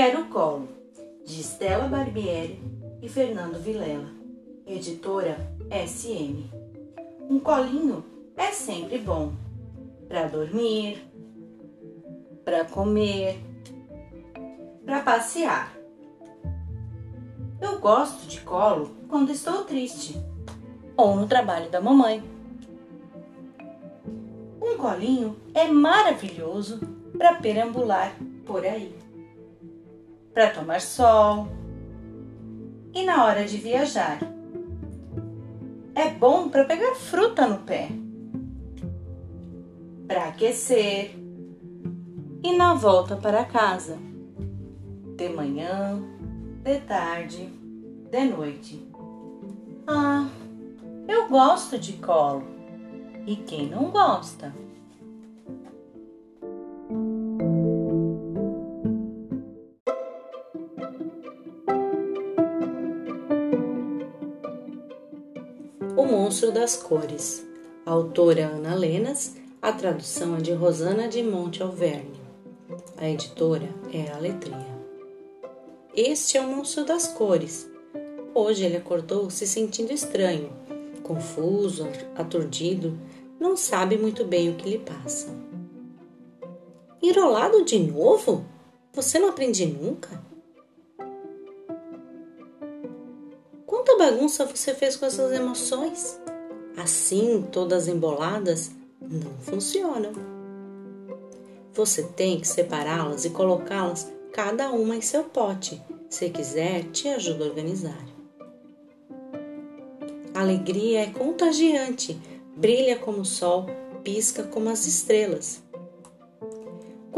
Quero Colo, de Stella Barbieri e Fernando Vilela, editora SM. Um colinho é sempre bom para dormir, para comer, para passear. Eu gosto de colo quando estou triste ou no trabalho da mamãe. Um colinho é maravilhoso para perambular por aí, para tomar sol e na hora de viajar. É bom para pegar fruta no pé, para aquecer e na volta para casa, de manhã, de tarde, de noite. Ah, eu gosto de colo. E quem não gosta? Monstro das Cores. autora Ana Lenas, a tradução é de Rosana de Monte Alverne. A editora é a Letria. Este é o Monstro das Cores. Hoje ele acordou se sentindo estranho, confuso, aturdido, não sabe muito bem o que lhe passa. Enrolado de novo? Você não aprende nunca? Quanta bagunça você fez com essas emoções? Assim, todas emboladas, não funcionam. Você tem que separá-las e colocá-las cada uma em seu pote. Se quiser, te ajuda a organizar. Alegria é contagiante, brilha como o sol, pisca como as estrelas.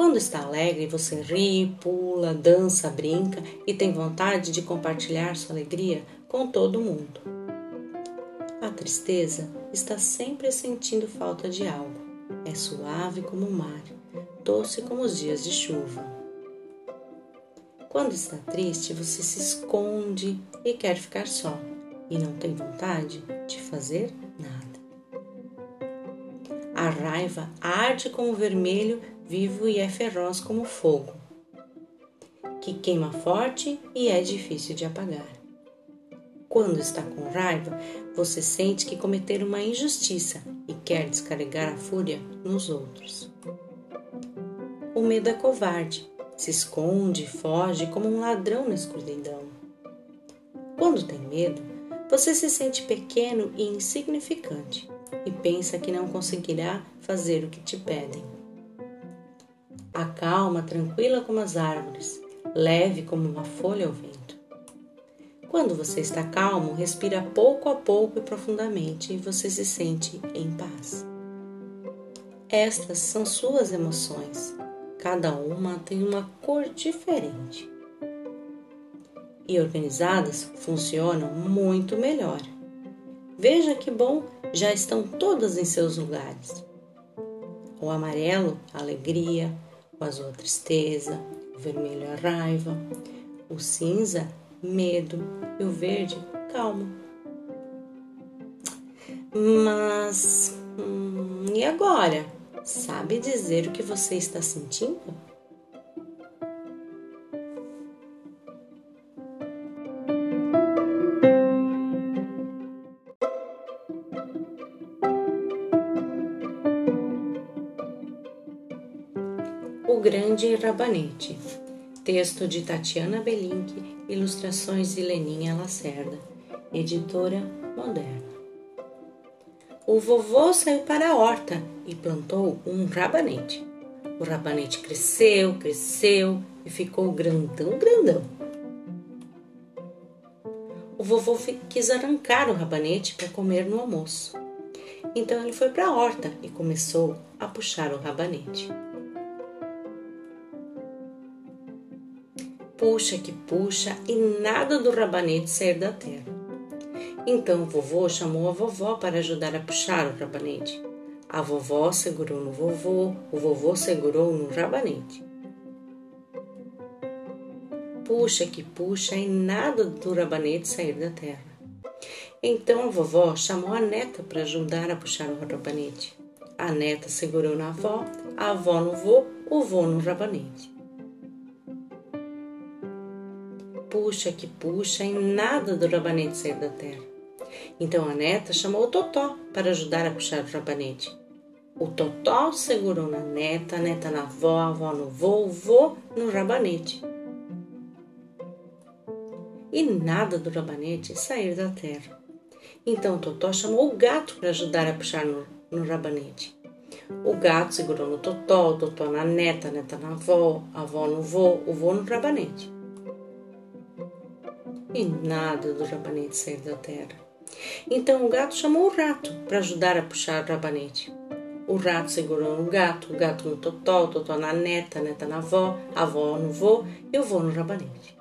Quando está alegre, você ri, pula, dança, brinca e tem vontade de compartilhar sua alegria com todo mundo. A tristeza está sempre sentindo falta de algo. É suave como o mar, doce como os dias de chuva. Quando está triste, você se esconde e quer ficar só e não tem vontade de fazer nada. A raiva arde como vermelho, vivo e é feroz como fogo, que queima forte e é difícil de apagar. Quando está com raiva, você sente que cometer uma injustiça e quer descarregar a fúria nos outros. O medo é covarde, se esconde, foge como um ladrão na escuridão. Quando tem medo, você se sente pequeno e insignificante e pensa que não conseguirá fazer o que te pedem. A calma, tranquila como as árvores, leve como uma folha ao vento. Quando você está calmo, respira pouco a pouco e profundamente e você se sente em paz. Estas são suas emoções. Cada uma tem uma cor diferente. E organizadas funcionam muito melhor. Veja que bom, já estão todas em seus lugares. O amarelo, alegria, o azul, a tristeza, o vermelho, a raiva, o cinza, medo e o verde, calma. Mas hum, e agora? Sabe dizer o que você está sentindo? O Grande Rabanete Texto de Tatiana Belink, ilustrações de Leninha Lacerda, editora moderna. O vovô saiu para a horta e plantou um rabanete. O rabanete cresceu, cresceu e ficou grandão, grandão. O vovô quis arrancar o rabanete para comer no almoço. Então ele foi para a horta e começou a puxar o rabanete. Puxa que puxa e nada do rabanete sair da terra. Então o vovô chamou a vovó para ajudar a puxar o rabanete. A vovó segurou no vovô, o vovô segurou no rabanete. Puxa que puxa e nada do rabanete sair da terra. Então a vovó chamou a neta para ajudar a puxar o rabanete. A neta segurou na avó, a avó no vô, o vô no rabanete. Puxa que puxa e nada do rabanete sair da terra. Então a neta chamou o Totó para ajudar a puxar o rabanete. O Totó segurou na neta, a neta na avó, a avó no vô, o vô no rabanete. E nada do rabanete sair da terra. Então o Totó chamou o gato para ajudar a puxar no, no rabanete. O gato segurou no Totó, o Totó na neta, a neta na avó, a avó no vô, o vô no rabanete. E nada do rabanete sair da terra. Então o gato chamou o rato para ajudar a puxar o rabanete. O rato segurou no gato, o gato no totó, o totó na neta, a neta na avó, a avó no vô e o vô no rabanete.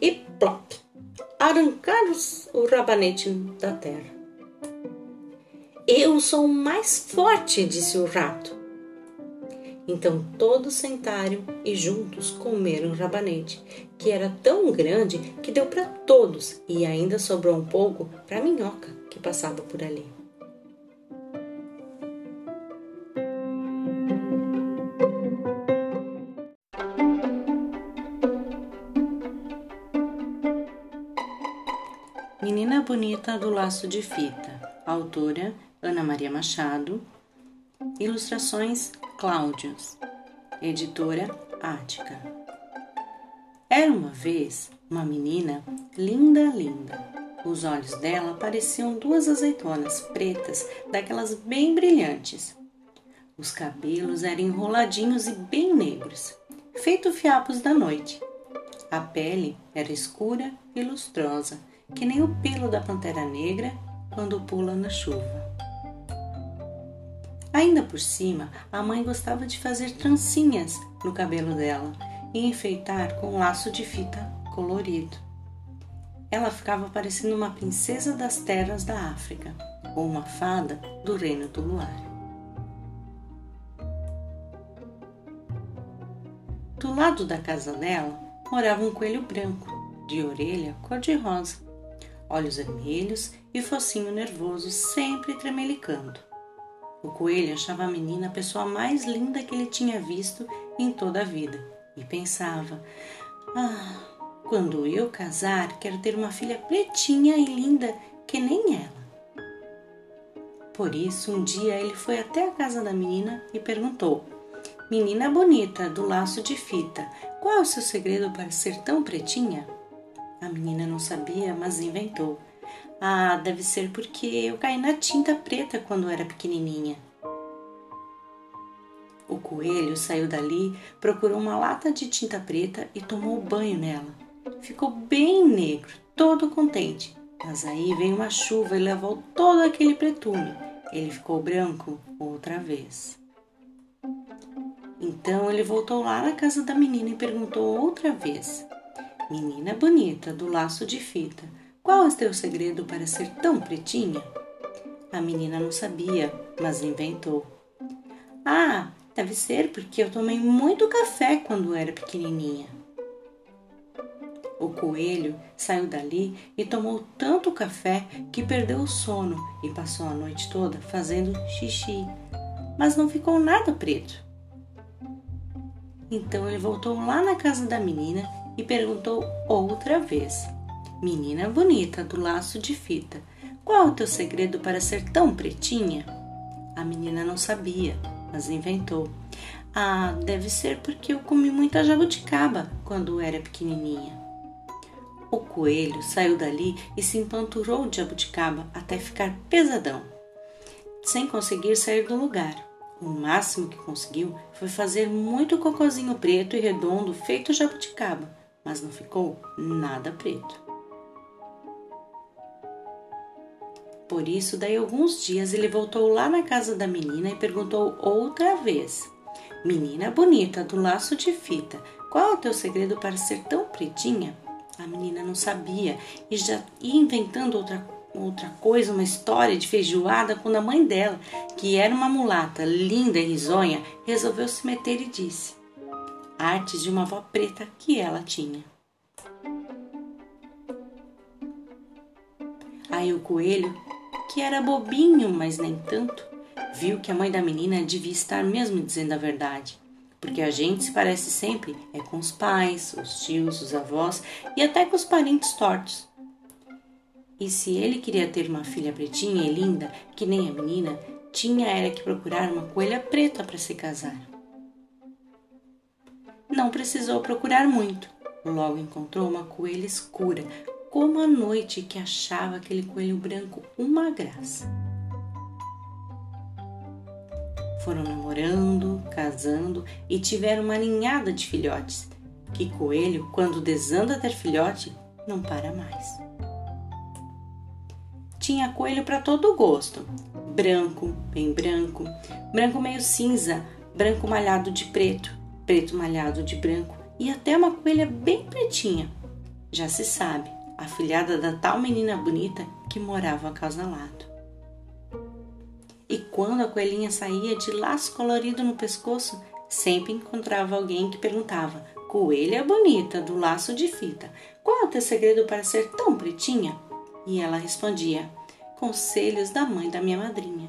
E plop! Arrancaram o rabanete da terra. Eu sou mais forte, disse o rato. Então todos sentaram e juntos comeram o rabanete, que era tão grande que deu para todos e ainda sobrou um pouco para a minhoca que passava por ali. Menina Bonita do Laço de Fita, autora Ana Maria Machado, ilustrações Cláudios, editora Ática. Era uma vez uma menina linda, linda. Os olhos dela pareciam duas azeitonas pretas, daquelas bem brilhantes. Os cabelos eram enroladinhos e bem negros, feito fiapos da noite. A pele era escura e lustrosa que nem o pelo da pantera negra quando pula na chuva. Ainda por cima, a mãe gostava de fazer trancinhas no cabelo dela e enfeitar com um laço de fita colorido. Ela ficava parecendo uma princesa das terras da África ou uma fada do reino do luar. Do lado da casa dela morava um coelho branco, de orelha cor-de-rosa olhos vermelhos e focinho nervoso sempre tremelicando. O coelho achava a menina a pessoa mais linda que ele tinha visto em toda a vida e pensava: Ah, quando eu casar, quero ter uma filha pretinha e linda que nem ela. Por isso, um dia ele foi até a casa da menina e perguntou: Menina bonita do laço de fita, qual é o seu segredo para ser tão pretinha? A menina não sabia, mas inventou. Ah, deve ser porque eu caí na tinta preta quando era pequenininha. O coelho saiu dali, procurou uma lata de tinta preta e tomou banho nela. Ficou bem negro, todo contente. Mas aí veio uma chuva e levou todo aquele pretume. Ele ficou branco outra vez. Então ele voltou lá na casa da menina e perguntou outra vez: Menina bonita do laço de fita, qual é o teu segredo para ser tão pretinha? A menina não sabia, mas inventou. Ah, deve ser porque eu tomei muito café quando era pequenininha. O coelho saiu dali e tomou tanto café que perdeu o sono e passou a noite toda fazendo xixi, mas não ficou nada preto. Então ele voltou lá na casa da menina e perguntou outra vez: Menina bonita do laço de fita, qual é o teu segredo para ser tão pretinha? A menina não sabia, mas inventou. Ah, deve ser porque eu comi muita jabuticaba quando era pequenininha. O coelho saiu dali e se empanturrou de jabuticaba até ficar pesadão, sem conseguir sair do lugar. O máximo que conseguiu foi fazer muito cocozinho preto e redondo feito jabuticaba mas não ficou nada preto. Por isso, daí alguns dias ele voltou lá na casa da menina e perguntou outra vez: Menina bonita do laço de fita, qual é o teu segredo para ser tão pretinha? A menina não sabia e já ia inventando outra, outra coisa, uma história de feijoada, quando a mãe dela, que era uma mulata linda e risonha, resolveu se meter e disse: artes de uma avó preta que ela tinha. Aí o coelho, que era bobinho, mas nem tanto, viu que a mãe da menina devia estar mesmo dizendo a verdade. porque a gente se parece sempre é com os pais, os tios, os avós e até com os parentes tortos. E se ele queria ter uma filha pretinha e linda, que nem a menina, tinha era que procurar uma coelha preta para se casar. Não precisou procurar muito. Logo encontrou uma coelha escura, como a noite que achava aquele coelho branco uma graça. Foram namorando, casando e tiveram uma ninhada de filhotes. Que coelho, quando desanda ter filhote, não para mais. Tinha coelho para todo gosto: branco, bem branco, branco meio cinza, branco malhado de preto, preto malhado de branco e até uma coelha bem pretinha. Já se sabe, a filhada da tal menina bonita que morava acasalado. E quando a coelhinha saía de laço colorido no pescoço, sempre encontrava alguém que perguntava: Coelha bonita do laço de fita, qual é o teu segredo para ser tão pretinha? E ela respondia: Conselhos da mãe da minha madrinha.